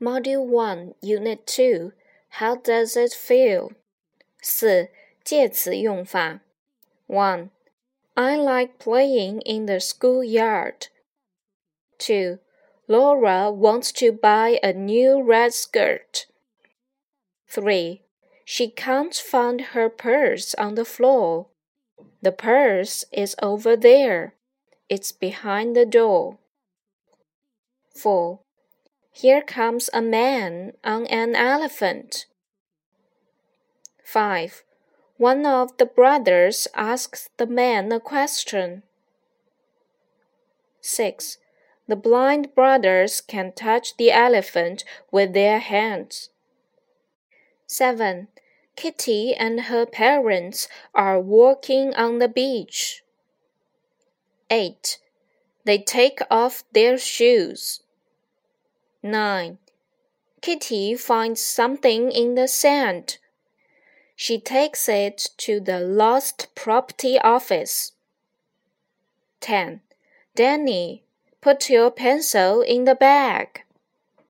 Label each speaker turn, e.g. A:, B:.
A: Module 1, Unit 2 How does it feel? 四、介词用法 1. I like playing in the schoolyard. 2. Laura wants to buy a new red skirt. 3. She can't find her purse on the floor. The purse is over there. It's behind the door. 4. Here comes a man on an elephant. 5. One of the brothers asks the man a question. 6. The blind brothers can touch the elephant with their hands. 7. Kitty and her parents are walking on the beach. 8. They take off their shoes. 9. Kitty finds something in the sand. She takes it to the lost property office. 10. Danny, put your pencil in the bag.